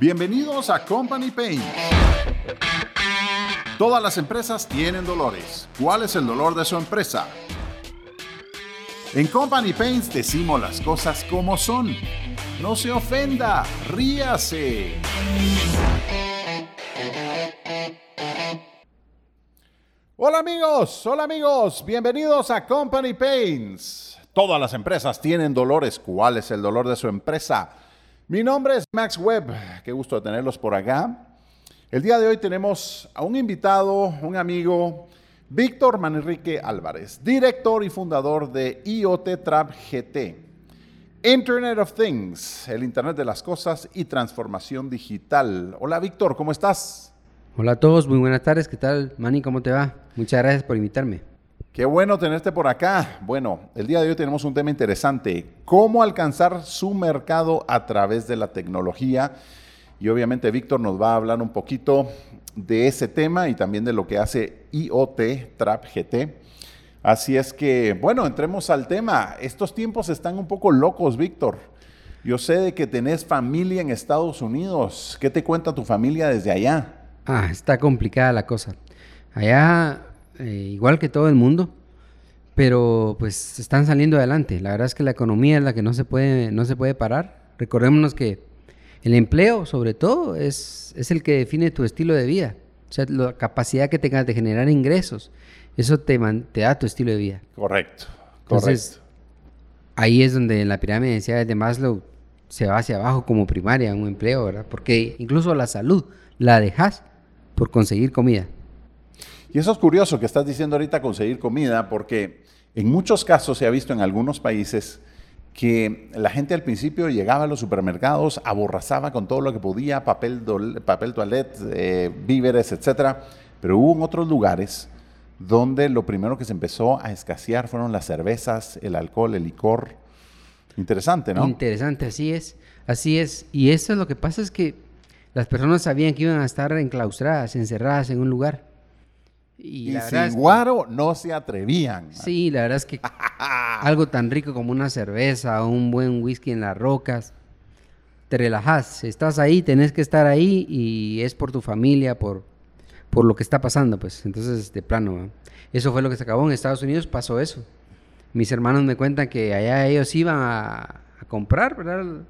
Bienvenidos a Company Pain. Todas las empresas tienen dolores. ¿Cuál es el dolor de su empresa? En Company Paints decimos las cosas como son. No se ofenda, ríase. Hola amigos, hola amigos, bienvenidos a Company Pains. Todas las empresas tienen dolores. ¿Cuál es el dolor de su empresa? Mi nombre es Max Webb, qué gusto tenerlos por acá. El día de hoy tenemos a un invitado, un amigo, Víctor Manrique Álvarez, director y fundador de IoT Trap GT. Internet of Things, el Internet de las Cosas y transformación digital. Hola Víctor, ¿cómo estás? Hola a todos, muy buenas tardes. ¿Qué tal, Manny? ¿Cómo te va? Muchas gracias por invitarme. Qué bueno tenerte por acá. Bueno, el día de hoy tenemos un tema interesante, cómo alcanzar su mercado a través de la tecnología. Y obviamente Víctor nos va a hablar un poquito de ese tema y también de lo que hace IoT Trap GT. Así es que, bueno, entremos al tema. Estos tiempos están un poco locos, Víctor. Yo sé de que tenés familia en Estados Unidos. ¿Qué te cuenta tu familia desde allá? Ah, está complicada la cosa. Allá eh, igual que todo el mundo, pero pues están saliendo adelante. La verdad es que la economía es la que no se puede, no se puede parar. Recordémonos que el empleo, sobre todo, es, es el que define tu estilo de vida. O sea, la capacidad que tengas de generar ingresos, eso te, te da tu estilo de vida. Correcto, correcto. ahí es donde la pirámide de Maslow se va hacia abajo como primaria, un empleo, ¿verdad? Porque incluso la salud la dejas por conseguir comida. Y eso es curioso que estás diciendo ahorita conseguir comida, porque en muchos casos se ha visto en algunos países que la gente al principio llegaba a los supermercados, aborrazaba con todo lo que podía, papel, papel toilet, eh, víveres, etcétera, pero hubo en otros lugares donde lo primero que se empezó a escasear fueron las cervezas, el alcohol, el licor. Interesante, ¿no? Interesante, así es, así es. Y eso es lo que pasa es que las personas sabían que iban a estar enclaustradas, encerradas en un lugar. Y, sin guaro no se atrevían. Sí, la verdad es que algo tan rico como una cerveza o un buen whisky en las rocas, te relajas, estás ahí, tenés que estar ahí y es por tu familia, por, por lo que está pasando, pues. Entonces, de plano, eso fue lo que se acabó. En Estados Unidos pasó eso. Mis hermanos me cuentan que allá ellos iban a, a comprar, ¿verdad?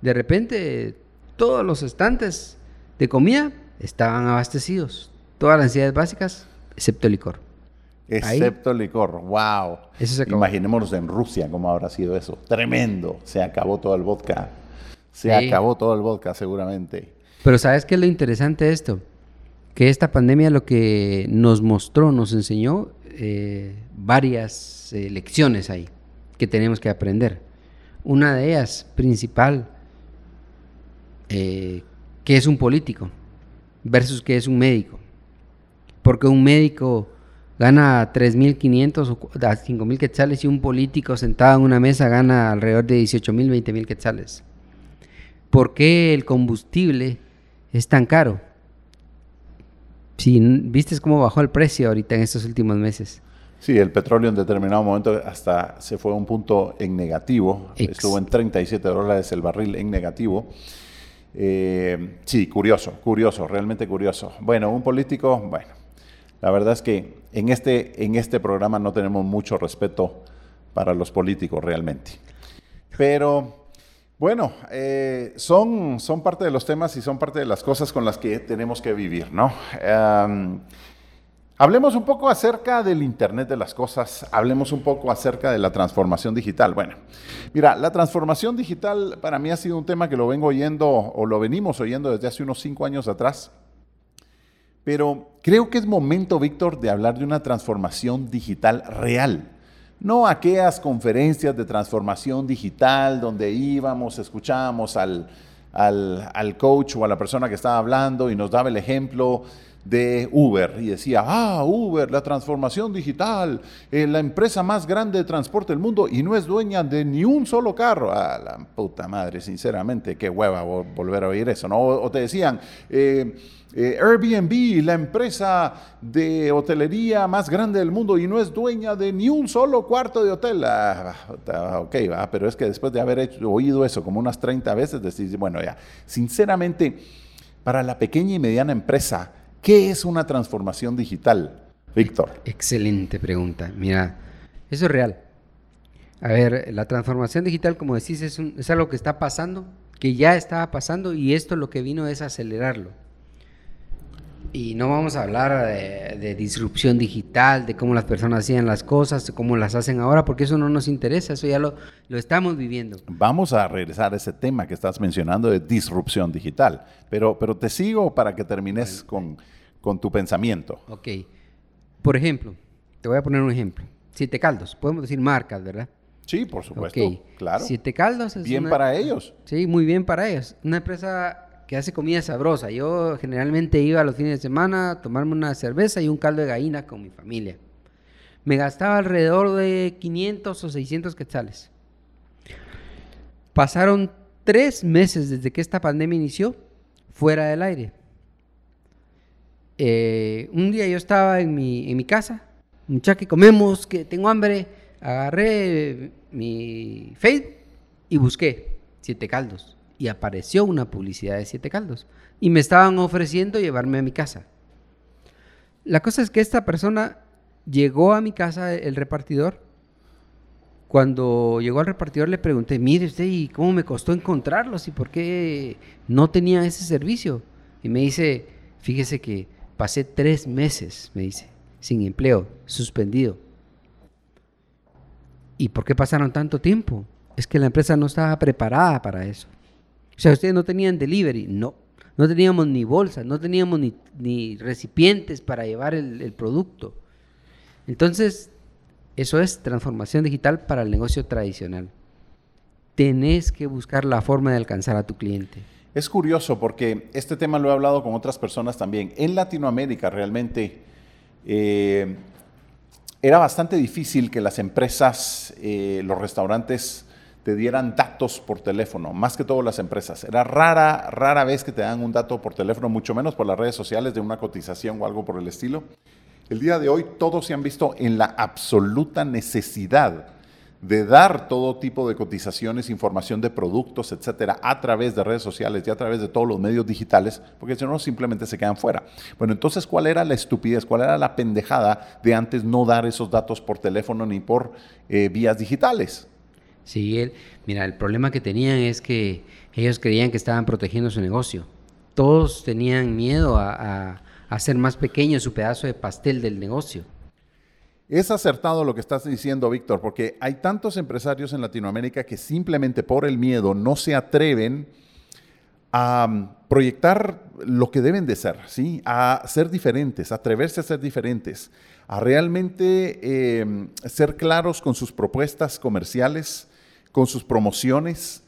De repente, todos los estantes de comida estaban abastecidos. Todas las necesidades básicas excepto licor. Excepto licor, wow. Imaginémonos en Rusia cómo habrá sido eso. Tremendo. Se acabó todo el vodka. Se acabó todo el vodka seguramente. Pero ¿sabes qué es lo interesante de esto? Que esta pandemia lo que nos mostró, nos enseñó eh, varias eh, lecciones ahí que tenemos que aprender. Una de ellas, principal, eh, que es un político versus que es un médico porque un médico gana 3.500 o 5.000 quetzales y un político sentado en una mesa gana alrededor de 18.000, 20.000 quetzales. ¿Por qué el combustible es tan caro? Si viste cómo bajó el precio ahorita en estos últimos meses. Sí, el petróleo en determinado momento hasta se fue a un punto en negativo. Estuvo en 37 dólares el barril en negativo. Eh, sí, curioso, curioso, realmente curioso. Bueno, un político, bueno, la verdad es que en este, en este programa no tenemos mucho respeto para los políticos realmente. Pero bueno, eh, son, son parte de los temas y son parte de las cosas con las que tenemos que vivir, ¿no? hablemos un poco acerca del Internet de las Cosas, hablemos un poco acerca de la transformación digital. Bueno, mira, la transformación digital para mí ha sido un tema que lo vengo oyendo o lo venimos oyendo desde hace unos cinco años atrás. Pero creo que es momento, Víctor, de hablar de una transformación digital real. No aquellas conferencias de transformación digital donde íbamos, escuchábamos al, al, coach o a la persona que estaba hablando y nos daba el ejemplo de Uber y decía, ah, Uber, la transformación digital, eh, la empresa más grande de transporte del mundo y no es dueña de ni un solo carro. Ah, la puta madre, sinceramente, qué hueva volver a oír eso, ¿no? O, te decían, eh, eh, Airbnb, la empresa de hotelería más grande del mundo y no es dueña de ni un solo cuarto de hotel. Ah, ok, va, pero es que después de haber oído eso como unas 30 veces, decís, bueno, ya, sinceramente, para la pequeña y mediana empresa, ¿qué es una transformación digital, Víctor? Excelente pregunta. Mira, eso es real. A ver, la transformación digital, como decís, es, es algo que está pasando, que ya estaba pasando y esto lo que vino es acelerarlo. Y no vamos a hablar de, disrupción digital, de cómo las personas hacían las cosas, de cómo las hacen ahora, porque eso no nos interesa, eso ya lo, lo estamos viviendo. Vamos a regresar a ese tema que estás mencionando de disrupción digital, pero, pero te sigo para que termines con, con tu pensamiento. Ok. Por ejemplo, te voy a poner un ejemplo. Siete Caldos, podemos decir marcas, ¿verdad? Sí, por supuesto, claro. Siete Caldos es Bien para ellos. Sí, muy bien para ellos. Una empresa que hace comida sabrosa. Yo generalmente iba a los fines de semana a tomarme una cerveza y un caldo de gallina con mi familia. Me gastaba alrededor de 500 o 600 quetzales. Pasaron tres meses desde que esta pandemia inició fuera del aire. Eh, un día yo estaba en mi, en mi casa, muchacho, que comemos, que tengo hambre, agarré mi Facebook y busqué siete caldos y apareció una publicidad de Siete Caldos y me estaban ofreciendo llevarme a mi casa. La cosa es que esta persona llegó a mi casa, el repartidor. Cuando llegó al repartidor le pregunté, mire usted, ¿y cómo me costó encontrarlos? ¿Y por qué no tenía ese servicio? Y me dice, fíjese que pasé tres meses, me dice, sin empleo, suspendido. ¿Y por qué pasaron tanto tiempo? Es que la empresa no estaba preparada para eso. O sea, ustedes no tenían delivery, no. No teníamos ni bolsas, no teníamos ni, recipientes para llevar el, producto. Entonces, eso es transformación digital para el negocio tradicional. Tenés que buscar la forma de alcanzar a tu cliente. Es curioso porque este tema lo he hablado con otras personas también. En Latinoamérica realmente eh, era bastante difícil que las empresas, eh, los restaurantes, te dieran datos por teléfono, más que todas las empresas. Era rara, rara vez que te dan un dato por teléfono, mucho menos por las redes sociales de una cotización o algo por el estilo. El día de hoy todos se han visto en la absoluta necesidad de dar todo tipo de cotizaciones, información de productos, etcétera, a través de redes sociales y a través de todos los medios digitales, porque si no, simplemente se quedan fuera. Bueno, entonces, ¿cuál era la estupidez? ¿Cuál era la pendejada de antes no dar esos datos por teléfono ni por eh, vías digitales? Sí, él, mira, el problema que tenían es que ellos creían que estaban protegiendo su negocio. Todos tenían miedo a, hacer más pequeño su pedazo de pastel del negocio. Es acertado lo que estás diciendo, Víctor, porque hay tantos empresarios en Latinoamérica que simplemente por el miedo no se atreven a um, proyectar lo que deben de ser, ¿sí? a ser diferentes, a atreverse a ser diferentes, a realmente em, ser claros con sus propuestas comerciales, con sus promociones,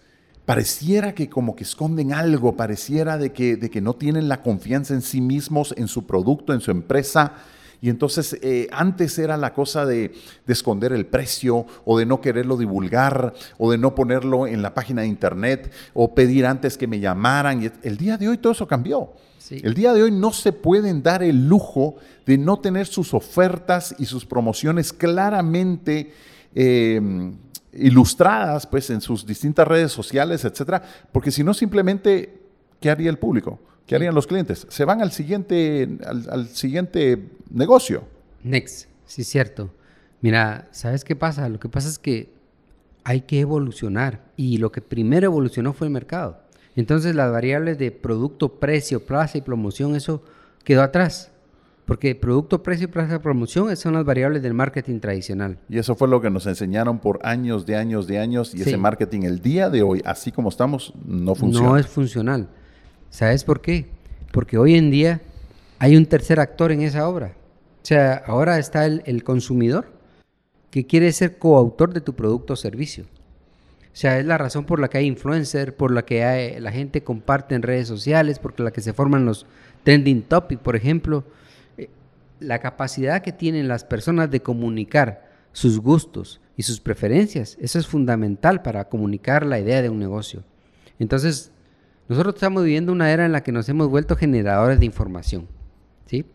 pareciera que como que esconden algo, pareciera de que, de que no tienen la confianza en sí mismos, en su producto, en su empresa. Y entonces eh, antes era la cosa de, esconder el precio o de no quererlo divulgar o de no ponerlo en la página de internet o pedir antes que me llamaran. Y el día de hoy todo eso cambió. El día de hoy no se pueden dar el lujo de no tener sus ofertas y sus promociones claramente eh, ilustradas pues en sus distintas redes sociales, etcétera, porque si no simplemente ¿qué haría el público? ¿Qué harían los clientes? Se van al siguiente al, siguiente negocio. Next, sí cierto. Mira, ¿sabes qué pasa? Lo que pasa es que hay que evolucionar y lo que primero evolucionó fue el mercado. Entonces las variables de producto, precio, plaza y promoción, eso quedó atrás. Porque producto, precio plaza promoción son las variables del marketing tradicional. Y eso fue lo que nos enseñaron por años de años de años y ese marketing el día de hoy, así como estamos, no funciona. No es funcional. ¿Sabes por qué? Porque hoy en día hay un tercer actor en esa obra. O sea, ahora está el, consumidor que quiere ser coautor de tu producto o servicio. O sea, es la razón por la que hay influencer, por la que la gente comparte en redes sociales, por la que se forman los trending topics, por ejemplo. Eh, la capacidad que tienen las personas de comunicar sus gustos y sus preferencias, eso es fundamental para comunicar la idea de un negocio. Entonces, nosotros estamos viviendo una era en la que nos hemos vuelto generadores de información. ¿sí?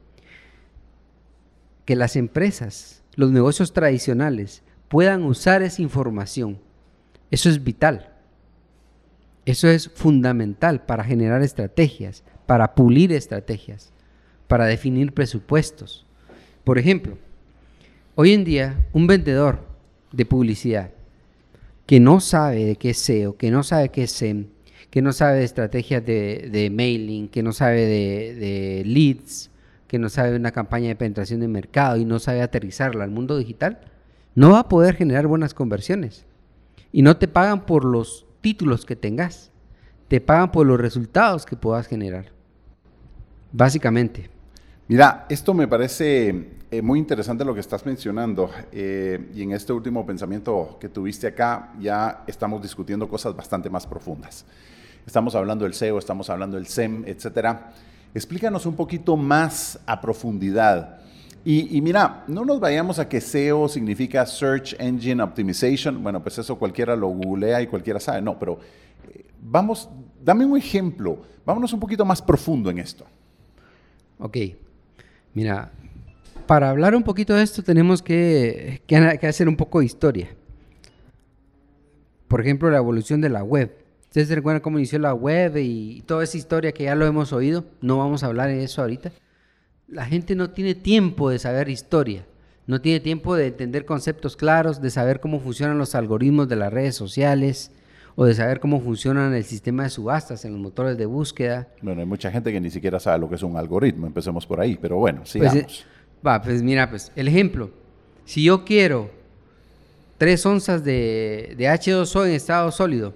Que las empresas, los negocios tradicionales, puedan usar esa información eso es vital. Eso es fundamental para generar estrategias, para pulir estrategias, para definir presupuestos. Por ejemplo, hoy en día un vendedor de publicidad que no sabe de qué es SEO, que no sabe qué es SEM, que no sabe de estrategias de, mailing, que no sabe de, leads, que no sabe de una campaña de penetración de mercado y no sabe aterrizarla al mundo digital, no va a poder generar buenas conversiones. Y no te pagan por los títulos que tengas, te pagan por los resultados que puedas generar. Básicamente. Mira, esto me parece eh, muy interesante lo que estás mencionando. Eh, y en este último pensamiento que tuviste acá, ya estamos discutiendo cosas bastante más profundas. Estamos hablando del SEO, estamos hablando del SEM, etcétera. Explícanos un poquito más a profundidad y, mira, no nos vayamos a que SEO significa Search Engine Optimization. Bueno, pues eso cualquiera lo googlea y cualquiera sabe. No, pero eh, vamos, dame un ejemplo. Vámonos un poquito más profundo en esto. Ok. Mira, para hablar un poquito de esto tenemos que, que hacer un poco de historia. Por ejemplo, la evolución de la web. Ustedes se recuerdan cómo inició la web y toda esa historia que ya lo hemos oído. No vamos a hablar de eso ahorita la gente no tiene tiempo de saber historia, no tiene tiempo de entender conceptos claros, de saber cómo funcionan los algoritmos de las redes sociales o de saber cómo funcionan el sistema de subastas en los motores de búsqueda. Bueno, hay mucha gente que ni siquiera sabe lo que es un algoritmo, empecemos por ahí, pero bueno, pues, sigamos. Pues, va, pues mira, pues el ejemplo, si yo quiero tres onzas de, de H2O en estado sólido,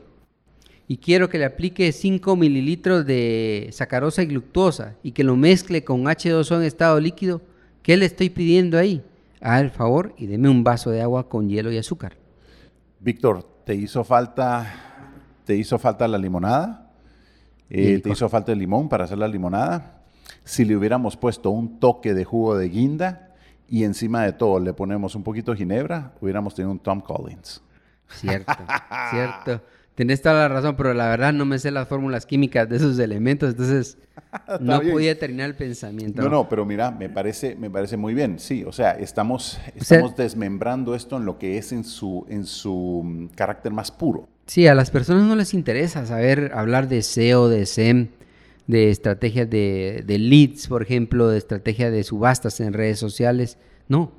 y quiero que le aplique 5 mililitros de sacarosa y glucosa y que lo mezcle con H2O en estado líquido, ¿qué le estoy pidiendo ahí? Haz el favor y deme un vaso de agua con hielo y azúcar. Víctor, ¿te hizo falta, te hizo falta la limonada? Eh, ¿Te hizo falta el limón para hacer la limonada? Si le hubiéramos puesto un toque de jugo de guinda y encima de todo le ponemos un poquito de ginebra, hubiéramos tenido un Tom Collins. Cierto, cierto. Tenés toda la razón, pero la verdad no me sé las fórmulas químicas de esos elementos, entonces no podía terminar el pensamiento. No, no, pero mira, me parece, me parece muy bien. Sí, o sea, estamos, estamos desmembrando esto en lo que es en su, en su mm, carácter más puro. Sí, a las personas no les interesa saber hablar de SEO, de SEM, de estrategias de, de leads, por ejemplo, de estrategia de subastas en redes sociales. No,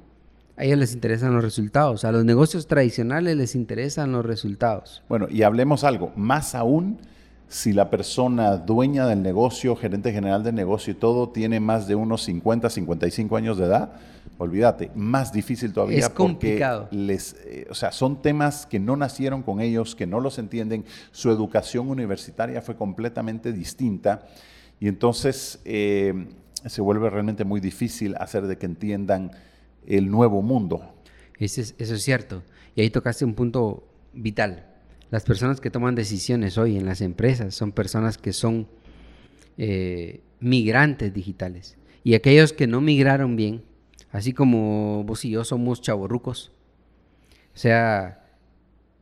a ellos les interesan los resultados. A los negocios tradicionales les interesan los resultados. Bueno, y hablemos algo, más aún si la persona dueña del negocio, gerente general del negocio y todo tiene más de unos 50, 55 años de edad, olvídate, más difícil todavía. Es complicado. les, eh, o sea, son temas que no nacieron con ellos, que no los entienden. Su educación universitaria fue completamente distinta y entonces eh, se vuelve realmente muy difícil hacer de que entiendan el nuevo mundo. Eso es, cierto. Y ahí tocaste un punto vital. Las personas que toman decisiones hoy en las empresas son personas que son eh, migrantes digitales. Y aquellos que no migraron bien, así como vos y yo somos chavorrucos. O sea,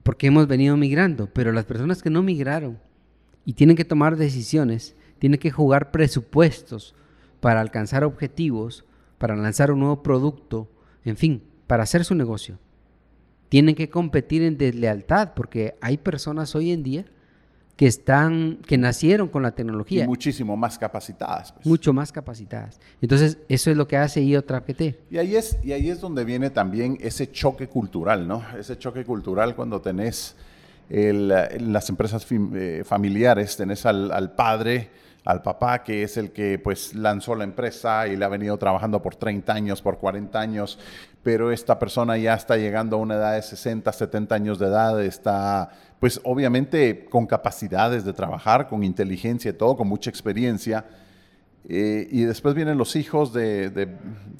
porque hemos venido migrando, pero las personas que no migraron y tienen que tomar decisiones, tienen que jugar presupuestos para alcanzar objetivos, para lanzar un nuevo producto, en fin, para hacer su negocio. Tienen que competir en deslealtad porque hay personas hoy en día que están, que nacieron con la tecnología. Y muchísimo más capacitadas. Pues. Mucho más capacitadas. Entonces, eso es lo que hace IoTrapGT. Y ahí es, y ahí es donde viene también ese choque cultural, ¿no? Ese choque cultural cuando tenés las empresas eh, familiares, tenés al, al padre al papá, que es el que pues lanzó la empresa y le ha venido trabajando por 30 años, por 40 años, pero esta persona ya está llegando a una edad de 60, 70 años de edad, está pues obviamente con capacidades de trabajar, con inteligencia y todo, con mucha experiencia. Eh, y después vienen los hijos de, de,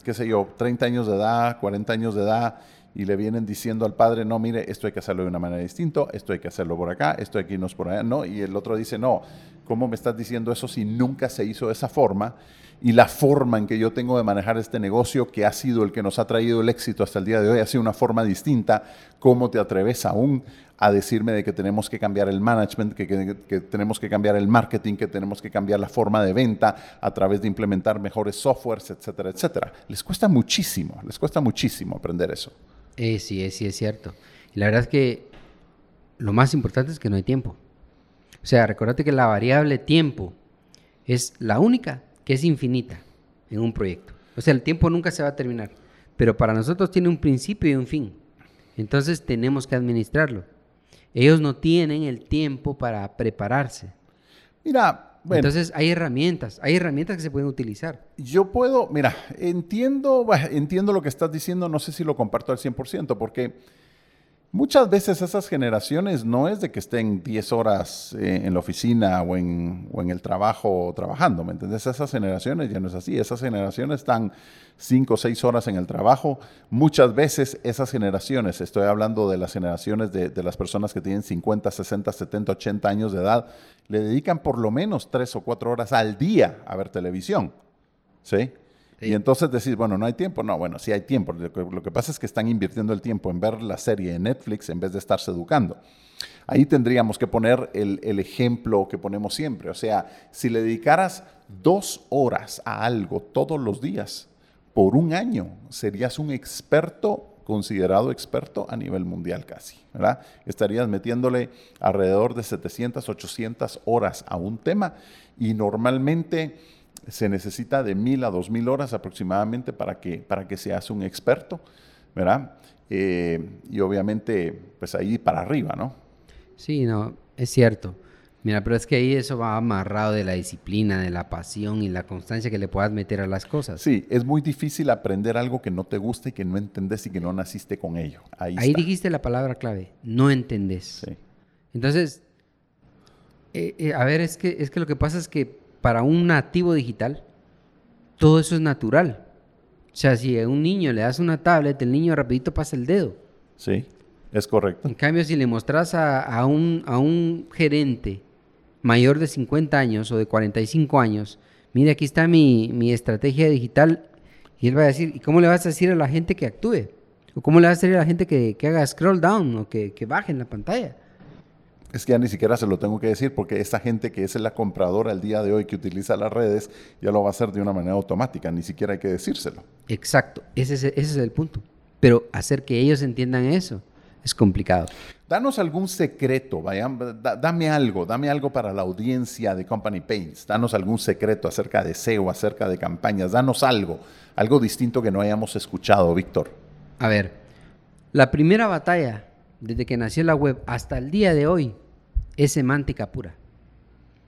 qué sé yo, 30 años de edad, 40 años de edad, y le vienen diciendo al padre, no, mire, esto hay que hacerlo de una manera distinta, esto hay que hacerlo por acá, esto hay que irnos por allá, no, y el otro dice, no, ¿cómo me estás diciendo eso si nunca se hizo de esa forma? Y la forma en que yo tengo de manejar este negocio, que ha sido el que nos ha traído el éxito hasta el día de hoy, ha sido una forma distinta, ¿cómo te atreves aún a decirme de que tenemos que cambiar el management, que, que, tenemos que cambiar el marketing, que tenemos que cambiar la forma de venta a través de implementar mejores softwares, etcétera, etcétera? Les cuesta muchísimo, les cuesta muchísimo aprender eso. Eh, sí, sí, es cierto. Y la verdad es que lo más importante es que no hay tiempo. O sea, recordate que la variable tiempo es la única que es infinita en un proyecto. O sea, el tiempo nunca se va a terminar, pero para nosotros tiene un principio y un fin. Entonces tenemos que administrarlo. Ellos no tienen el tiempo para prepararse. Mira, bueno. Entonces hay herramientas, hay herramientas que se pueden utilizar. Yo puedo, mira, entiendo, entiendo lo que estás diciendo, no sé si lo comparto al 100%, porque Muchas veces esas generaciones no es de que estén 10 horas eh, en la oficina o en, o en, el trabajo trabajando, ¿me entiendes? Esas generaciones ya no es así, esas generaciones están 5 o 6 horas en el trabajo. Muchas veces esas generaciones, estoy hablando de las generaciones de, de las personas que tienen 50, 60, 70, 80 años de edad, le dedican por lo menos 3 o 4 horas al día a ver televisión, ¿sí? Y entonces decís, bueno, no hay tiempo. No, bueno, sí hay tiempo. Lo que, pasa es que están invirtiendo el tiempo en ver la serie en Netflix en vez de estarse educando. Ahí tendríamos que poner el, el, ejemplo que ponemos siempre. O sea, si le dedicaras dos horas a algo todos los días por un año, serías un experto, considerado experto a nivel mundial casi. ¿verdad? Estarías metiéndole alrededor de 700, 800 horas a un tema y normalmente se necesita de mil a dos mil horas aproximadamente para que, para que seas un experto, ¿verdad? Eh, y obviamente, pues ahí para arriba, ¿no? Sí, no, es cierto. Mira, pero es que ahí eso va amarrado de la disciplina, de la pasión y la constancia que le puedas meter a las cosas. Sí, es muy difícil aprender algo que no te gusta y que no entendés y que no naciste con ello. Ahí, ahí dijiste la palabra clave, no entendés. Sí. Entonces, eh, eh, a ver, es que, es que lo que pasa es que para un nativo digital, todo eso es natural. O sea, si a un niño le das una tablet, el niño rapidito pasa el dedo. Sí, es correcto. En cambio, si le mostras a, un, a un gerente mayor de 50 años o de 45 años, mire, aquí está mi, estrategia digital, y él va a decir, ¿y cómo le vas a decir a la gente que actúe? ¿O cómo le vas a decir a la gente que, haga scroll down o que, que baje en la pantalla? Es que ya ni siquiera se lo tengo que decir porque esa gente que es la compradora al día de hoy que utiliza las redes ya lo va a hacer de una manera automática, ni siquiera hay que decírselo. Exacto, ese es, ese es el punto. Pero hacer que ellos entiendan eso es complicado. Danos algún secreto, vaya, dame algo, dame algo para la audiencia de Company Paints, danos algún secreto acerca de SEO, acerca de campañas, danos algo, algo distinto que no hayamos escuchado, Víctor. A ver, la primera batalla desde que nació la web hasta el día de hoy, es semántica pura.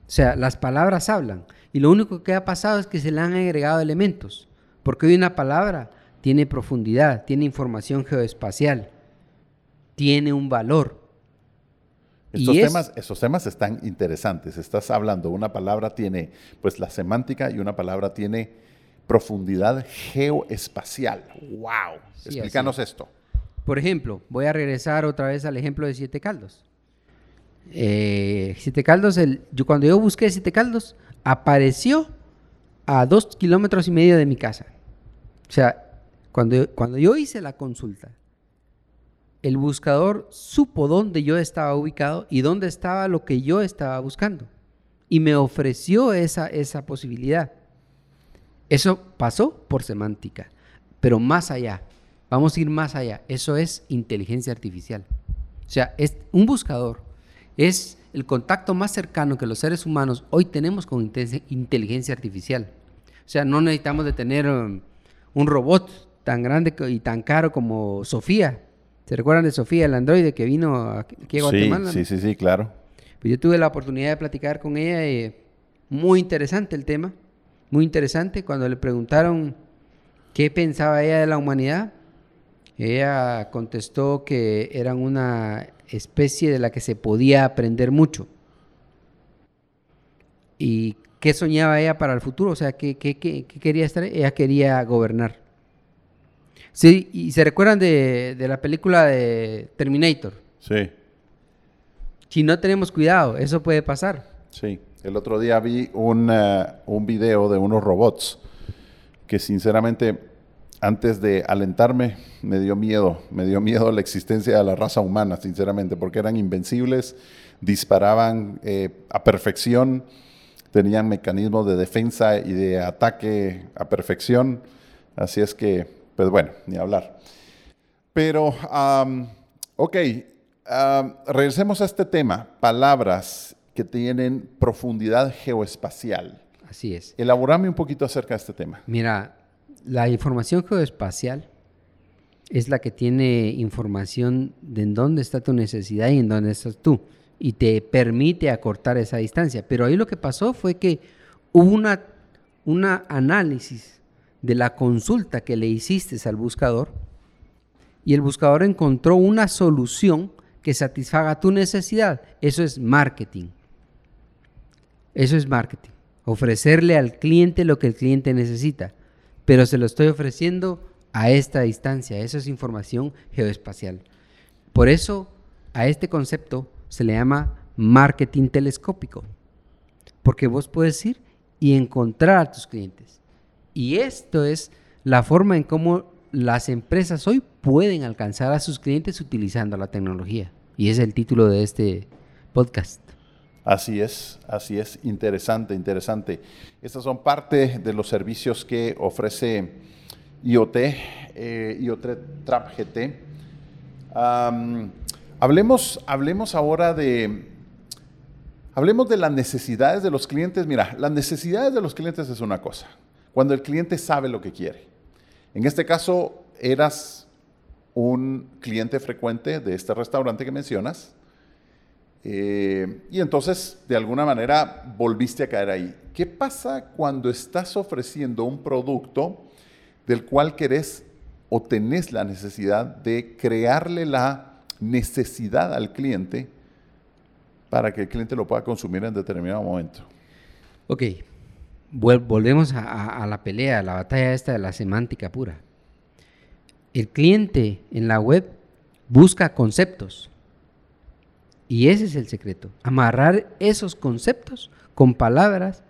O sea, las palabras hablan. Y lo único que ha pasado es que se le han agregado elementos. Porque hoy una palabra tiene profundidad, tiene información geoespacial, tiene un valor. Estos, temas, esos temas están interesantes. Estás hablando, una palabra tiene pues la semántica y una palabra tiene profundidad geoespacial. ¡Wow! Explícanos esto. Por ejemplo, voy a regresar otra vez al ejemplo de Siete Caldos. Eh, siete Caldos, yo, cuando yo busqué Siete Caldos, apareció a dos kilómetros y medio de mi casa. O sea, cuando, cuando yo hice la consulta, el buscador supo dónde yo estaba ubicado y dónde estaba lo que yo estaba buscando. Y me ofreció esa, esa posibilidad. Eso pasó por semántica, pero más allá. Vamos a ir más allá. Eso es inteligencia artificial. O sea, es un buscador. Es el contacto más cercano que los seres humanos hoy tenemos con inteligencia artificial. O sea, no necesitamos de tener um, un robot tan grande y tan caro como Sofía. ¿Se recuerdan de Sofía, el androide que vino aquí a Guatemala? Sí, sí, sí, claro. Pues yo tuve la oportunidad de platicar con ella y muy interesante el tema, muy interesante. Cuando le preguntaron qué pensaba ella de la humanidad, ella contestó que eran una especie de la que se podía aprender mucho. ¿Y qué soñaba ella para el futuro? O sea, ¿qué, quería estar? Ella quería gobernar. Sí, y se recuerdan de, de la película de Terminator. Sí, Si no tenemos cuidado, eso puede pasar. sí. El otro día vi un, eh, un video de unos robots que sinceramente antes de alentarme me dio miedo, me dio miedo la existencia de la raza humana, sinceramente, porque eran invencibles, disparaban eh, a perfección, tenían mecanismos de defensa y de ataque a perfección, así es que, pues bueno, ni hablar. Pero, am, ok, am, regresemos a este tema, palabras que tienen profundidad geoespacial. Así es. Elaborame un poquito acerca de este tema. Mira, la información geoespacial es la que tiene información de en dónde está tu necesidad y en dónde estás tú. Y te permite acortar esa distancia. Pero ahí lo que pasó fue que hubo una, una análisis de la consulta que le hiciste al buscador y el buscador encontró una solución que satisfaga tu necesidad. Eso es marketing. Eso es marketing. Ofrecerle al cliente lo que el cliente necesita. Pero se lo estoy ofreciendo a esta distancia. Eso es información geoespacial. Por eso a este concepto se le llama marketing telescópico. Porque vos puedes ir y encontrar a tus clientes. Y esto es la forma en cómo las empresas hoy pueden alcanzar a sus clientes utilizando la tecnología. Y es el título de este podcast. Así es, así es, interesante, interesante. Estas son parte de los servicios que ofrece IoT, eh, IoT Trap GT. Hablemos, hablemos ahora de, hablemos de las necesidades de los clientes. Mira, las necesidades de los clientes es una cosa, cuando el cliente sabe lo que quiere. En este caso, eras un cliente frecuente de este restaurante que mencionas, eh, y entonces, de alguna manera, volviste a caer ahí. ¿Qué pasa cuando estás ofreciendo un producto del cual querés o tenés la necesidad de crearle la necesidad al cliente para que el cliente lo pueda consumir en determinado momento? Ok, volvemos a, a- a la pelea, a la batalla esta de la semántica pura. El cliente en la web busca conceptos. Y ese es el secreto. Amarrar esos conceptos con palabras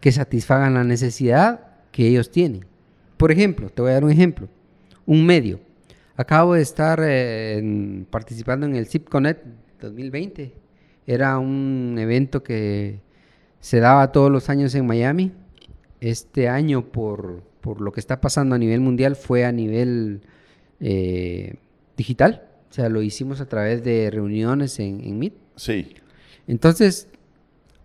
que satisfagan la necesidad que ellos tienen. Por ejemplo, te voy a dar un ejemplo. Un medio. Acabo de estar eh, participando en el ZipConnect 2020. Era un evento que se daba todos los años en Miami. Este año, por, por lo que está pasando a nivel mundial, fue a nivel eh, digital. O sea, lo hicimos a través de reuniones en, en Meet. Sí, Entonces,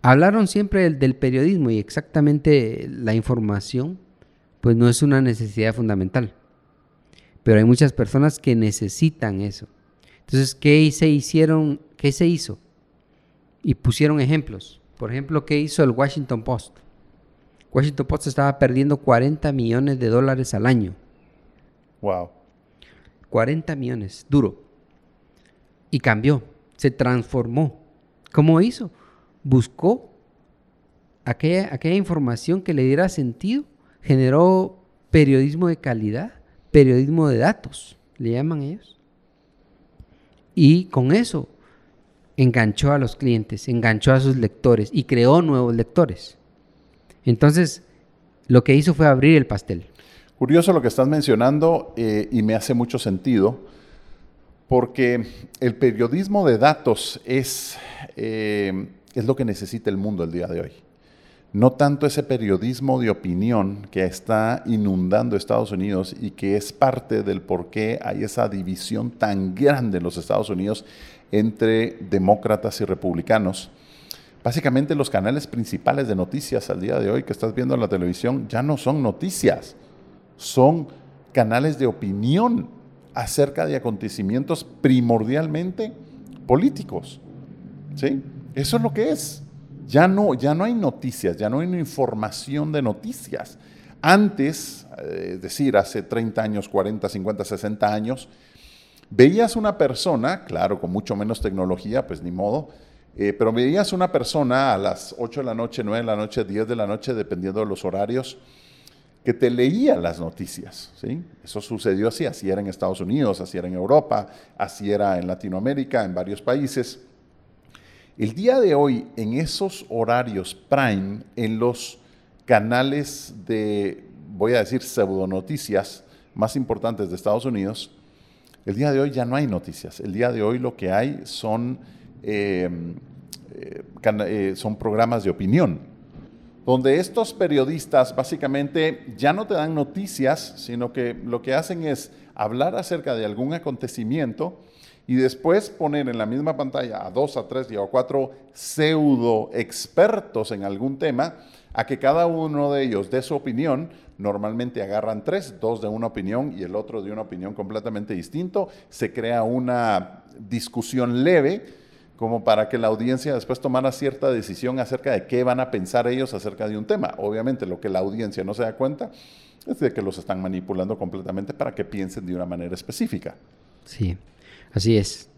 hablaron siempre del, del periodismo y exactamente la información, pues no es una necesidad fundamental. Pero hay muchas personas que necesitan eso. Entonces, ¿qué se hicieron? ¿Qué se hizo? Y pusieron ejemplos. Por ejemplo, ¿qué hizo el Washington Post? Washington Post estaba perdiendo 40 millones de dólares al año. wow. 40 millones, duro. Y cambió, se transformó. ¿Cómo hizo? Buscó aquella, aquella información que le diera sentido, generó periodismo de calidad, periodismo de datos, le llaman ellos. Y con eso enganchó a los clientes, enganchó a sus lectores y creó nuevos lectores. Entonces, lo que hizo fue abrir el pastel. Curioso lo que estás mencionando eh, y me hace mucho sentido porque el periodismo de datos es, eh, es lo que necesita el mundo el día de hoy. No tanto ese periodismo de opinión que está inundando Estados Unidos y que es parte del por qué hay esa división tan grande en los Estados Unidos entre demócratas y republicanos. Básicamente los canales principales de noticias al día de hoy que estás viendo en la televisión ya no son noticias, son canales de opinión acerca de acontecimientos primordialmente políticos. ¿Sí? Eso es lo que es. Ya no, ya no hay noticias, ya no hay información de noticias. Antes, eh, es decir, hace 30 años, 40, 50, 60 años, veías una persona, claro, con mucho menos tecnología, pues ni modo, eh, pero veías una persona a las 8 de la noche, 9 de la noche, 10 de la noche, dependiendo de los horarios, que te leía las noticias. ¿sí? Eso sucedió así, así era en Estados Unidos, así era en Europa, así era en Latinoamérica, en varios países. El día de hoy, en esos horarios prime, en los canales de, voy a decir, pseudonoticias más importantes de Estados Unidos, el día de hoy ya no hay noticias. El día de hoy lo que hay son, em, eh, eh, son programas de opinión, donde estos periodistas básicamente ya no te dan noticias, sino que lo que hacen es hablar acerca de algún acontecimiento y después poner en la misma pantalla a dos, a tres y a cuatro pseudo expertos en algún tema, a que cada uno de ellos dé su opinión. Normalmente agarran tres, dos de una opinión y el otro de una opinión completamente distinto. Se crea una discusión leve como para que la audiencia después tomara cierta decisión acerca de qué van a pensar ellos acerca de un tema. Obviamente lo que la audiencia no se da cuenta es de que los están manipulando completamente para que piensen de una manera específica. Sí. Así es.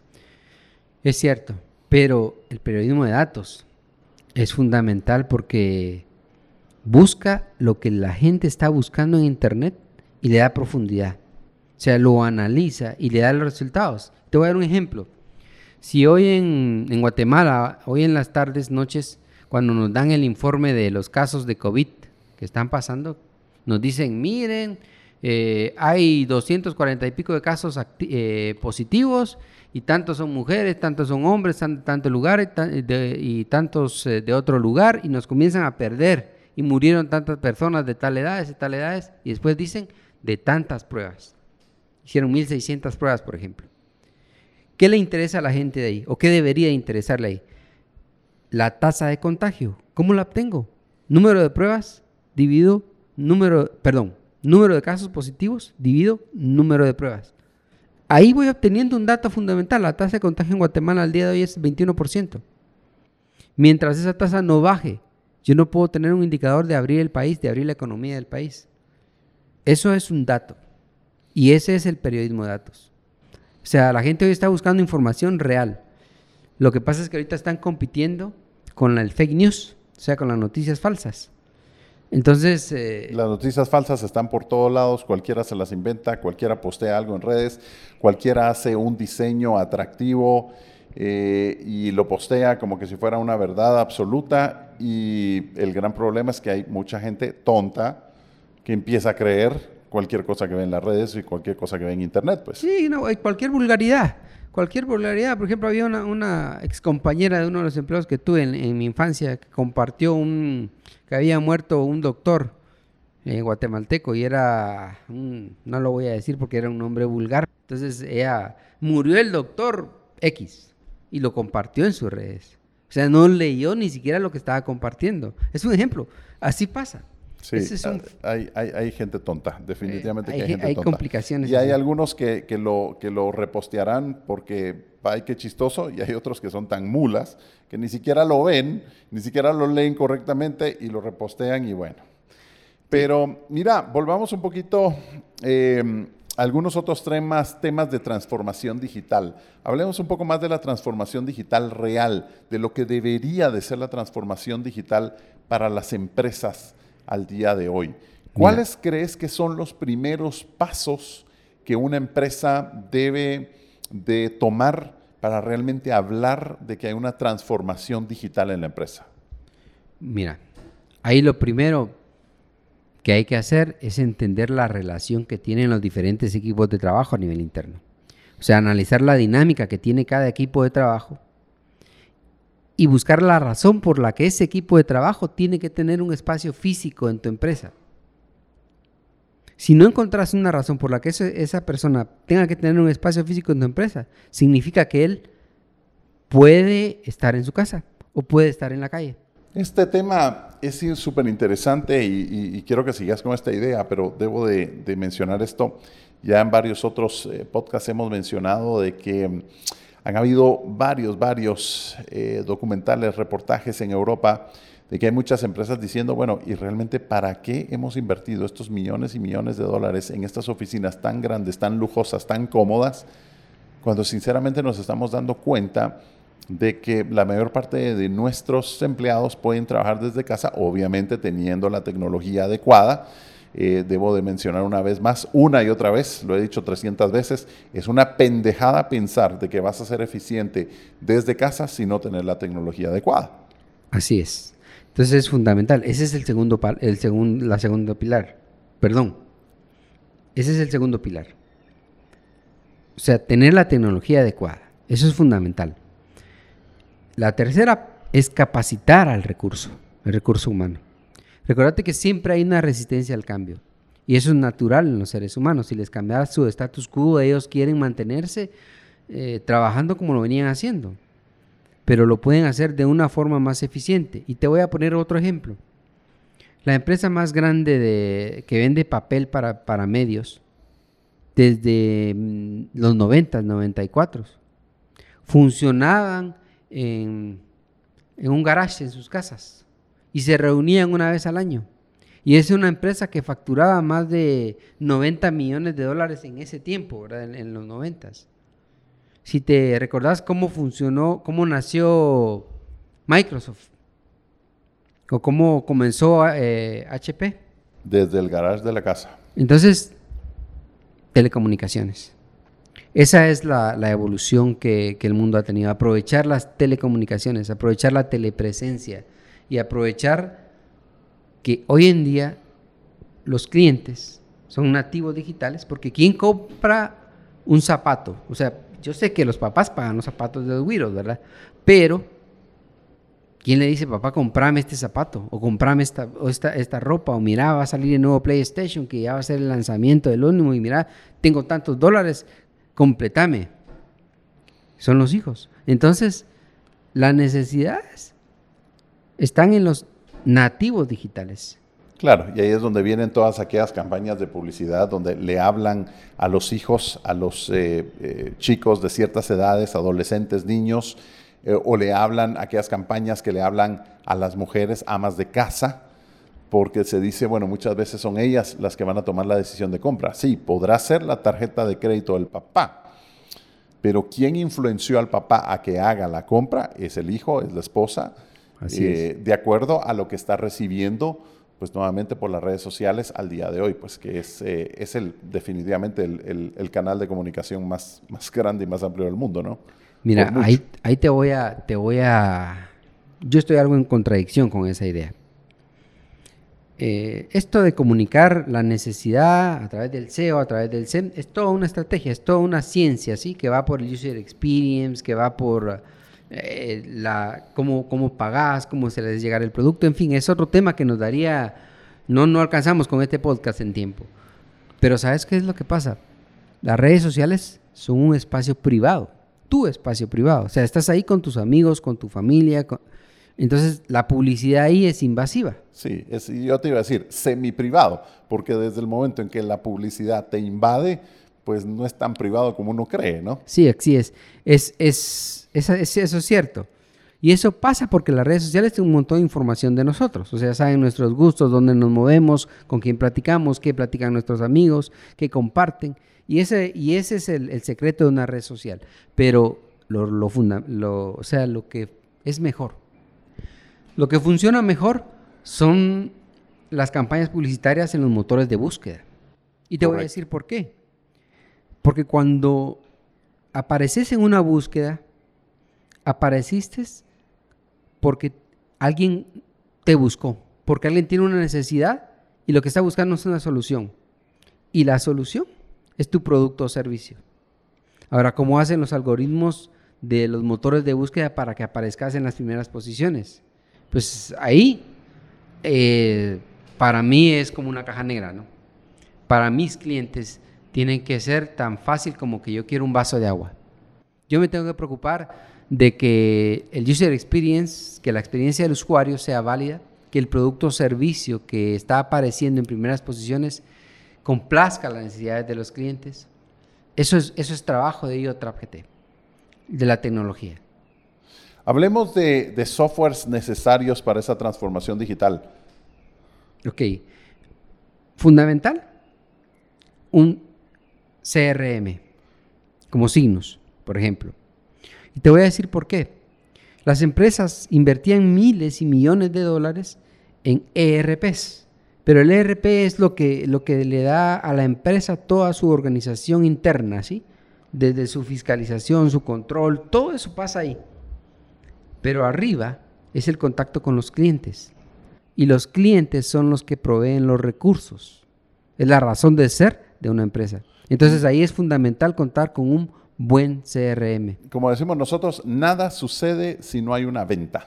Es cierto, pero el periodismo de datos es fundamental porque busca lo que la gente está buscando en Internet y le da profundidad. O sea, lo analiza y le da los resultados. Te voy a dar un ejemplo. Si hoy en, Guatemala, hoy en las tardes, noches, cuando nos dan el informe de los casos de COVID que están pasando, nos dicen, miren, eh, hay 240 y pico de casos eh, positivos y tantos son mujeres, tantos son hombres, tantos lugares y tantos eh, de otro lugar y nos comienzan a perder y murieron tantas personas de tal edades, de tal edades y después dicen de tantas pruebas. Hicieron 1600 pruebas, por ejemplo. ¿Qué le interesa a la gente de ahí? ¿O qué debería interesarle ahí? La tasa de contagio. ¿Cómo la obtengo? Número de pruebas dividido número, perdón, número de casos positivos dividido número de pruebas. Ahí voy obteniendo un dato fundamental. La tasa de contagio en Guatemala al día de hoy es 21%. Mientras esa tasa no baje, yo no puedo tener un indicador de abrir el país, de abrir la economía del país. Eso es un dato. Y ese es el periodismo de datos. O sea, la gente hoy está buscando información real. Lo que pasa es que ahorita están compitiendo con el fake news, o sea, con las noticias falsas. Entonces... Eh, las noticias falsas están por todos lados, cualquiera se las inventa, cualquiera postea algo en redes, cualquiera hace un diseño atractivo eh, y lo postea como que si fuera una verdad absoluta y el gran problema es que hay mucha gente tonta que empieza a creer cualquier cosa que ve en las redes y cualquier cosa que ve en internet. Pues. Sí, no, hay cualquier vulgaridad cualquier vulgaridad. Por ejemplo, había una, una ex compañera de uno de los empleados que tuve en, mi infancia que compartió un que había muerto un doctor eh, guatemalteco y era no lo voy a decir porque era un nombre vulgar. Entonces ella murió el doctor X y lo compartió en sus redes. O sea, no leyó ni siquiera lo que estaba compartiendo. Es un ejemplo. Así pasa. Sí, hay, hay, hay, gente tonta, definitivamente hay, hay gente hay complicaciones. Y hay algunos que, que, lo, que lo repostearán porque, ay, qué chistoso, y hay otros que son tan mulas que ni siquiera lo ven, ni siquiera lo leen correctamente y lo repostean y bueno. Pero mira, volvamos un poquito eh, algunos otros temas, temas de transformación digital. Hablemos un poco más de la transformación digital real, de lo que debería de ser la transformación digital para las empresas al día de hoy. ¿Cuáles crees que son los primeros pasos que una empresa debe de tomar para realmente hablar de que hay una transformación digital en la empresa? Mira, ahí lo primero que hay que hacer es entender la relación que tienen los diferentes equipos de trabajo a nivel interno. O sea, analizar la dinámica que tiene cada equipo de trabajo y buscar la razón por la que ese equipo de trabajo tiene que tener un espacio físico en tu empresa. Si no encontrás una razón por la que esa persona tenga que tener un espacio físico en tu empresa, significa que él puede estar en su casa o puede estar en la calle. Este tema es súper interesante y, quiero que sigas con esta idea, pero debo de, mencionar esto. Ya en varios otros eh, podcasts hemos mencionado de que han habido varios, varios eh, documentales, reportajes en Europa de que hay muchas empresas diciendo, bueno, ¿y realmente para qué hemos invertido estos millones y millones de dólares en estas oficinas tan grandes, tan lujosas, tan cómodas, cuando sinceramente nos estamos dando cuenta de que la mayor parte de nuestros empleados pueden trabajar desde casa, obviamente teniendo la tecnología adecuada, eh, debo de mencionar una vez más, una y otra vez, lo he dicho 300 veces, es una pendejada pensar de que vas a ser eficiente desde casa sin no tener la tecnología adecuada. Así es. Entonces es fundamental. Ese es el segundo, el la pilar. Perdón. Ese es el segundo pilar. O sea, tener la tecnología adecuada. Eso es fundamental. La tercera es capacitar al recurso, el recurso humano. Recordate que siempre hay una resistencia al cambio. Y eso es natural en los seres humanos. Si les cambias su status quo, ellos quieren mantenerse eh, trabajando como lo venían haciendo. Pero lo pueden hacer de una forma más eficiente. Y te voy a poner otro ejemplo. La empresa más grande de, que vende papel para, para medios, desde mm, los 90, 94, funcionaban en, en un garage en sus casas y se reunían una vez al año. Y es una empresa que facturaba más de 90 millones de dólares en ese tiempo, En, los 90. Si te recordás cómo funcionó, cómo nació Microsoft, o cómo comenzó HP. Eh, Desde el garage de la casa. Entonces, telecomunicaciones. Esa es la, evolución que, que, el mundo ha tenido. Aprovechar las telecomunicaciones, aprovechar la telepresencia, y aprovechar que hoy en día los clientes son nativos digitales, porque ¿quién compra un zapato? O sea, yo sé que los papás pagan los zapatos de los ¿verdad? Pero, ¿quién le dice, papá, comprame este zapato? O comprame esta, esta, esta ropa, o mira, va a salir el nuevo PlayStation, que ya va a ser el lanzamiento del último, y mira, tengo tantos dólares, completame. Son los hijos. Entonces, las necesidades están en los nativos digitales. Claro, y ahí es donde vienen todas aquellas campañas de publicidad donde le hablan a los hijos, a los eh, eh, chicos de ciertas edades, adolescentes, niños, eh, o le hablan aquellas campañas que le hablan a las mujeres, amas de casa, porque se dice, bueno, muchas veces son ellas las que van a tomar la decisión de compra. Sí, podrá ser la tarjeta de crédito del papá, pero ¿quién influenció al papá a que haga la compra? Es el hijo, es la esposa, eh, de acuerdo a lo que está recibiendo, pues nuevamente por las redes sociales al día de hoy, pues que es, eh, es el, definitivamente el, canal de comunicación más, más grande y más amplio del mundo, ¿no? Mira, ahí, ahí te voy a, te voy a, yo estoy algo en contradicción con esa idea. Eh, esto de comunicar la necesidad a través del SEO, a través del SEM, es toda una estrategia, es toda una ciencia, ¿sí? Que va por el user experience, que va por eh, la, cómo, cómo pagás, cómo se les llegar el producto, en fin, es otro tema que nos daría, no, no alcanzamos con este podcast en tiempo. Pero ¿sabes qué es lo que pasa? Las redes sociales son un espacio privado, tu espacio privado. O sea, estás ahí con tus amigos, con tu familia. Entonces, la publicidad ahí es invasiva. Sí, es, yo te iba a decir, semi privado, porque desde el momento en que la publicidad te invade, pues no es tan privado como uno cree, ¿no? Sí, así es. Es, es, eso es cierto. Y eso pasa porque las redes sociales tienen un montón de información de nosotros. O sea, saben nuestros gustos, dónde nos movemos, con quién platicamos, qué platican nuestros amigos, qué comparten. Y ese, y ese es el, secreto de una red social. Pero lo, lo, lo, o sea, lo que es mejor. Lo que funciona mejor son las campañas publicitarias en los motores de búsqueda. Y te voy a decir por qué. Porque cuando apareces en una búsqueda, apareciste porque alguien te buscó, porque alguien tiene una necesidad y lo que está buscando es una solución. Y la solución es tu producto o servicio. Ahora, ¿cómo hacen los algoritmos de los motores de búsqueda para que aparezcas en las primeras posiciones? Pues ahí, eh, para mí es como una caja negra, ¿no? Para mis clientes tienen que ser tan fácil como que yo quiero un vaso de agua. Yo me tengo que preocupar de que el user experience, que la experiencia del usuario sea válida, que el producto o servicio que está apareciendo en primeras posiciones complazca las necesidades de los clientes. Eso es, eso es trabajo de IoTrapGT, de la tecnología. Hablemos de, de softwares necesarios para esa transformación digital. Ok. Fundamental, un CRM, como signos, por ejemplo. Y te voy a decir por qué. Las empresas invertían miles y millones de dólares en ERPs, Pero el ERP es lo que, lo que le da a la empresa toda su organización interna, ¿sí? Desde su fiscalización, su control, todo eso pasa ahí. Pero arriba es el contacto con los clientes. Y los clientes son los que proveen los recursos. Es la razón de ser de una empresa. Entonces ahí es fundamental contar con un buen CRM. Como decimos nosotros, nada sucede si no hay una venta.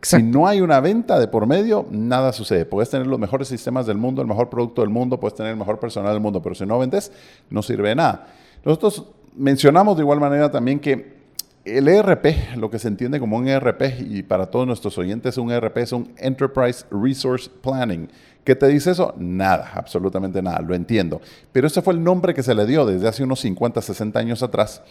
Si no hay una venta de por medio, nada sucede. Puedes tener los mejores sistemas del mundo, el mejor producto del mundo, puedes tener el mejor personal del mundo, pero si no vendes, no sirve de nada. Nosotros mencionamos de igual manera también que el ERP, lo que se entiende como un ERP, y para todos nuestros oyentes un ERP es un Enterprise Resource Planning. ¿Qué te dice eso? Nada, absolutamente nada, lo entiendo. Pero ese fue el nombre que se le dio desde hace unos 50, 60 años atrás.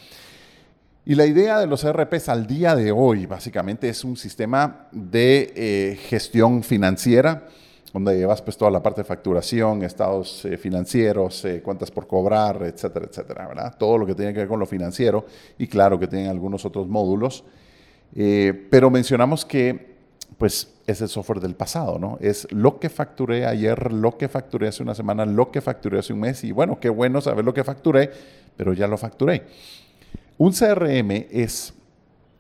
Y la idea de los ERPs al día de hoy, básicamente, es un sistema de eh, gestión financiera donde llevas pues toda la parte de facturación, estados eh, financieros, eh, cuentas por cobrar, etcétera, etcétera, ¿verdad? Todo lo que tiene que ver con lo financiero y claro que tienen algunos otros módulos, eh, pero mencionamos que pues es el software del pasado, ¿no? Es lo que facturé ayer, lo que facturé hace una semana, lo que facturé hace un mes y bueno, qué bueno saber lo que facturé, pero ya lo facturé. Un CRM es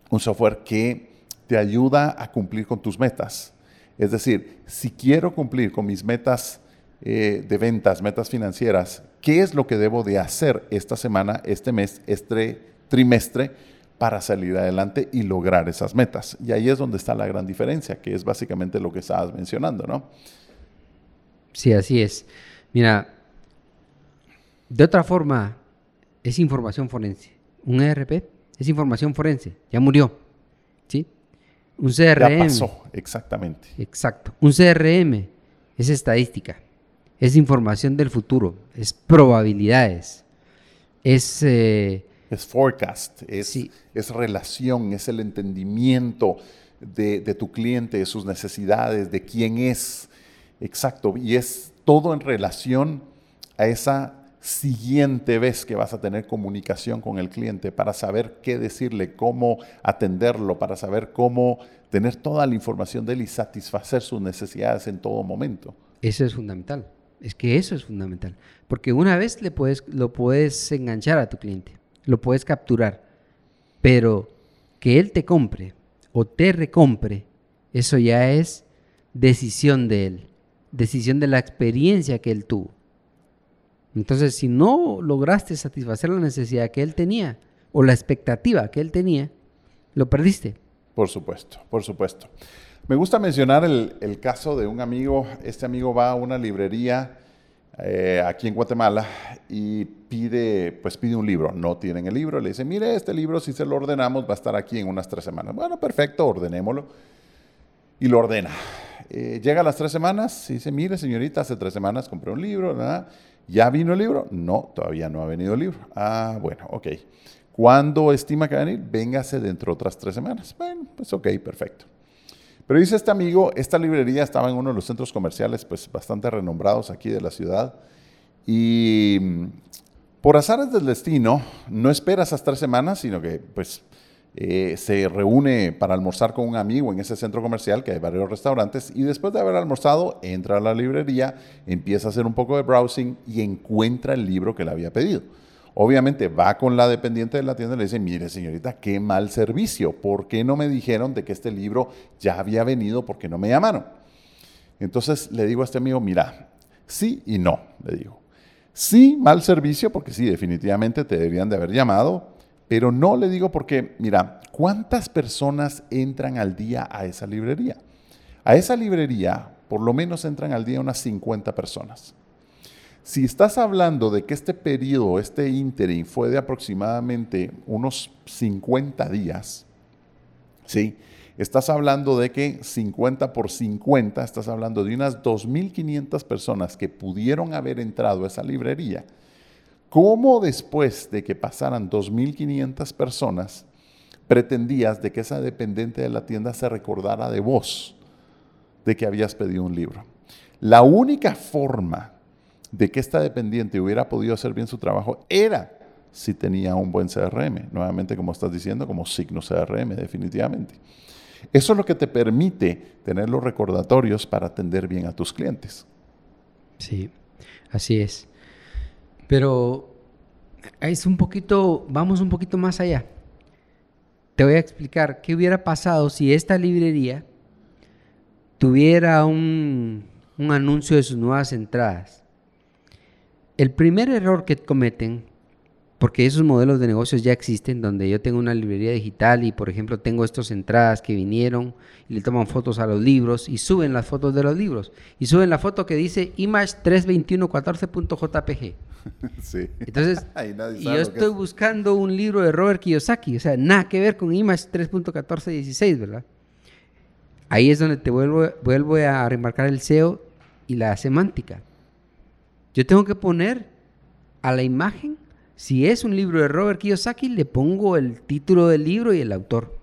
un software que te ayuda a cumplir con tus metas es decir, si quiero cumplir con mis metas eh, de ventas, metas financieras, ¿qué es lo que debo de hacer esta semana, este mes, este trimestre para salir adelante y lograr esas metas? Y ahí es donde está la gran diferencia, que es básicamente lo que estabas mencionando, ¿no? Sí, así es. Mira, de otra forma, es información forense. Un ERP es información forense, ya murió. ¿Sí? Un CRM. Ya pasó, exactamente. Exacto. Un CRM es estadística, es información del futuro, es probabilidades, es... Eh, es forecast, es, es, relación, es el entendimiento de, de, tu cliente, de sus necesidades, de quién es. Exacto. Y es todo en relación a esa siguiente vez que vas a tener comunicación con el cliente para saber qué decirle, cómo atenderlo, para saber cómo tener toda la información de él y satisfacer sus necesidades en todo momento. Eso es fundamental. Es que eso es fundamental. Porque una vez le puedes, lo puedes enganchar a tu cliente, lo puedes capturar, pero que él te compre o te recompre, eso ya es decisión de él, decisión de la experiencia que él tuvo. Entonces, si no lograste satisfacer la necesidad que él tenía o la expectativa que él tenía, lo perdiste. Por supuesto, por supuesto. Me gusta mencionar el, caso de un amigo. Este amigo va a una librería eh, aquí en Guatemala y pide, pues pide un libro. No tienen el libro. Le dice, mire, este libro si se lo ordenamos va a estar aquí en unas tres semanas. Bueno, perfecto, ordenémoslo. Y lo ordena. Eh, llega a las tres semanas y dice, mire señorita, hace tres semanas compré un libro, ¿verdad? ¿Ya vino el libro? No, todavía no ha venido el libro. Ah, bueno, ok. ¿Cuándo estima que va a venir? Véngase dentro de otras tres semanas. Bueno, pues ok, perfecto. Pero dice este amigo, esta librería estaba en uno de los centros comerciales pues bastante renombrados aquí de la ciudad y mm, por azares del destino no espera esas tres semanas, sino que pues eh, se reúne para almorzar con un amigo en ese centro comercial, que hay varios restaurantes, y después de haber almorzado, entra a la librería, empieza a hacer un poco de browsing y encuentra el libro que le había pedido. Obviamente va con la dependiente de la tienda y le dice, mire señorita, qué mal servicio, ¿por qué no me dijeron de que este libro ya había venido? ¿Por qué no me llamaron? Entonces le digo a este amigo, mira, sí y no, le digo. Sí, mal servicio, porque sí, definitivamente te deberían de haber llamado, pero no le digo porque, mira, ¿cuántas personas entran al día a esa librería? A esa librería por lo menos entran al día unas 50 personas. Si estás hablando de que este periodo, este interim fue de aproximadamente unos 50 días, ¿sí? Estás hablando de que 50 por 50, estás hablando de unas 2.500 personas que pudieron haber entrado a esa librería ¿Cómo después de que pasaran 2.500 personas, pretendías de que esa dependiente de la tienda se recordara de vos, de que habías pedido un libro? La única forma de que esta dependiente hubiera podido hacer bien su trabajo era si tenía un buen CRM. Nuevamente, como estás diciendo, como signo CRM, definitivamente. Eso es lo que te permite tener los recordatorios para atender bien a tus clientes. Sí, así es. Pero es un poquito, vamos un poquito más allá. Te voy a explicar qué hubiera pasado si esta librería tuviera un, un anuncio de sus nuevas entradas. El primer error que cometen porque esos modelos de negocios ya existen, donde yo tengo una librería digital y, por ejemplo, tengo estas entradas que vinieron y le toman fotos a los libros y suben las fotos de los libros. Y suben la foto que dice image 32114.jpg. Sí. Entonces, y yo estoy buscando un libro de Robert Kiyosaki, o sea, nada que ver con image 3.1416, ¿verdad? Ahí es donde te vuelvo, vuelvo a remarcar el SEO y la semántica. Yo tengo que poner a la imagen si es un libro de Robert Kiyosaki, le pongo el título del libro y el autor.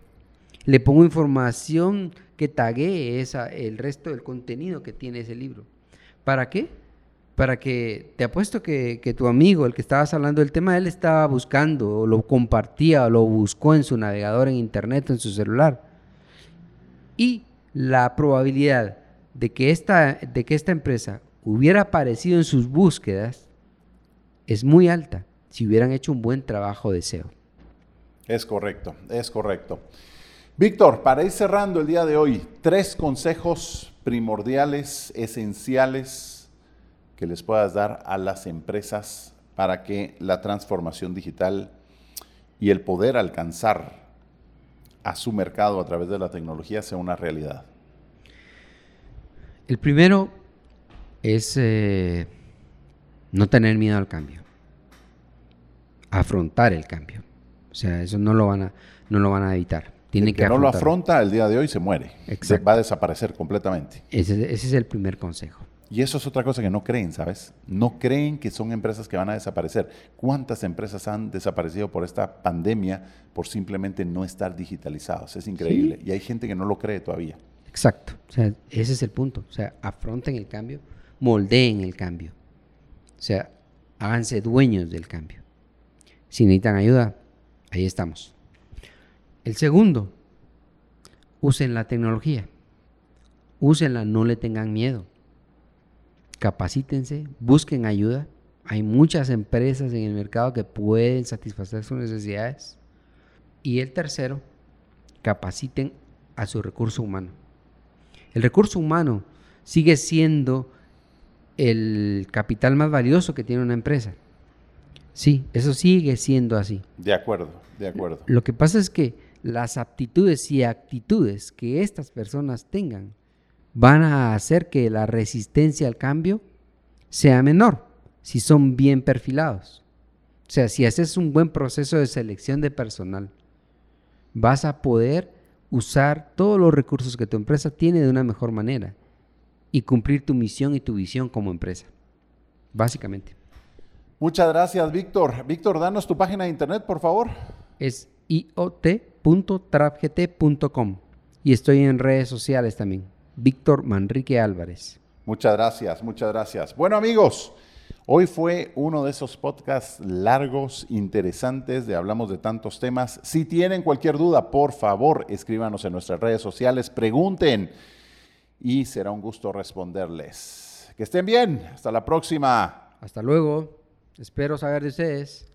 Le pongo información que tague esa, el resto del contenido que tiene ese libro. ¿Para qué? Para que te apuesto que, que tu amigo, el que estabas hablando del tema, él estaba buscando, o lo compartía, o lo buscó en su navegador en internet, en su celular. Y la probabilidad de que esta, de que esta empresa hubiera aparecido en sus búsquedas es muy alta si hubieran hecho un buen trabajo de SEO. Es correcto, es correcto. Víctor, para ir cerrando el día de hoy, tres consejos primordiales, esenciales que les puedas dar a las empresas para que la transformación digital y el poder alcanzar a su mercado a través de la tecnología sea una realidad. El primero es eh, no tener miedo al cambio afrontar el cambio. O sea, eso no lo van a, no lo van a evitar. Tiene que, no lo afronta el día de hoy se muere. Se va a desaparecer completamente. Ese, es el primer consejo. Y eso es otra cosa que no creen, ¿sabes? No creen que son empresas que van a desaparecer. ¿Cuántas empresas han desaparecido por esta pandemia por simplemente no estar digitalizados? Es increíble. Y hay gente que no lo cree todavía. Exacto. O sea, ese es el punto. O sea, afronten el cambio, moldeen el cambio. O sea, háganse dueños del cambio. Si necesitan ayuda, ahí estamos. El segundo, usen la tecnología. Úsenla, no le tengan miedo. Capacítense, busquen ayuda. Hay muchas empresas en el mercado que pueden satisfacer sus necesidades. Y el tercero, capaciten a su recurso humano. El recurso humano sigue siendo el capital más valioso que tiene una empresa. Sí, eso sigue siendo así. De acuerdo, de acuerdo. Lo que pasa es que las aptitudes y actitudes que estas personas tengan van a hacer que la resistencia al cambio sea menor si son bien perfilados. O sea, si haces un buen proceso de selección de personal, vas a poder usar todos los recursos que tu empresa tiene de una mejor manera y cumplir tu misión y tu visión como empresa, básicamente. Muchas gracias, Víctor. Víctor, danos tu página de internet, por favor. Es iot.trapgt.com y estoy en redes sociales también. Víctor Manrique Álvarez. Muchas gracias, muchas gracias. Bueno, amigos, hoy fue uno de esos podcasts largos, interesantes, de hablamos de tantos temas. Si tienen cualquier duda, por favor, escríbanos en nuestras redes sociales, pregunten y será un gusto responderles. Que estén bien, hasta la próxima. Hasta luego. Espero saber de ustedes.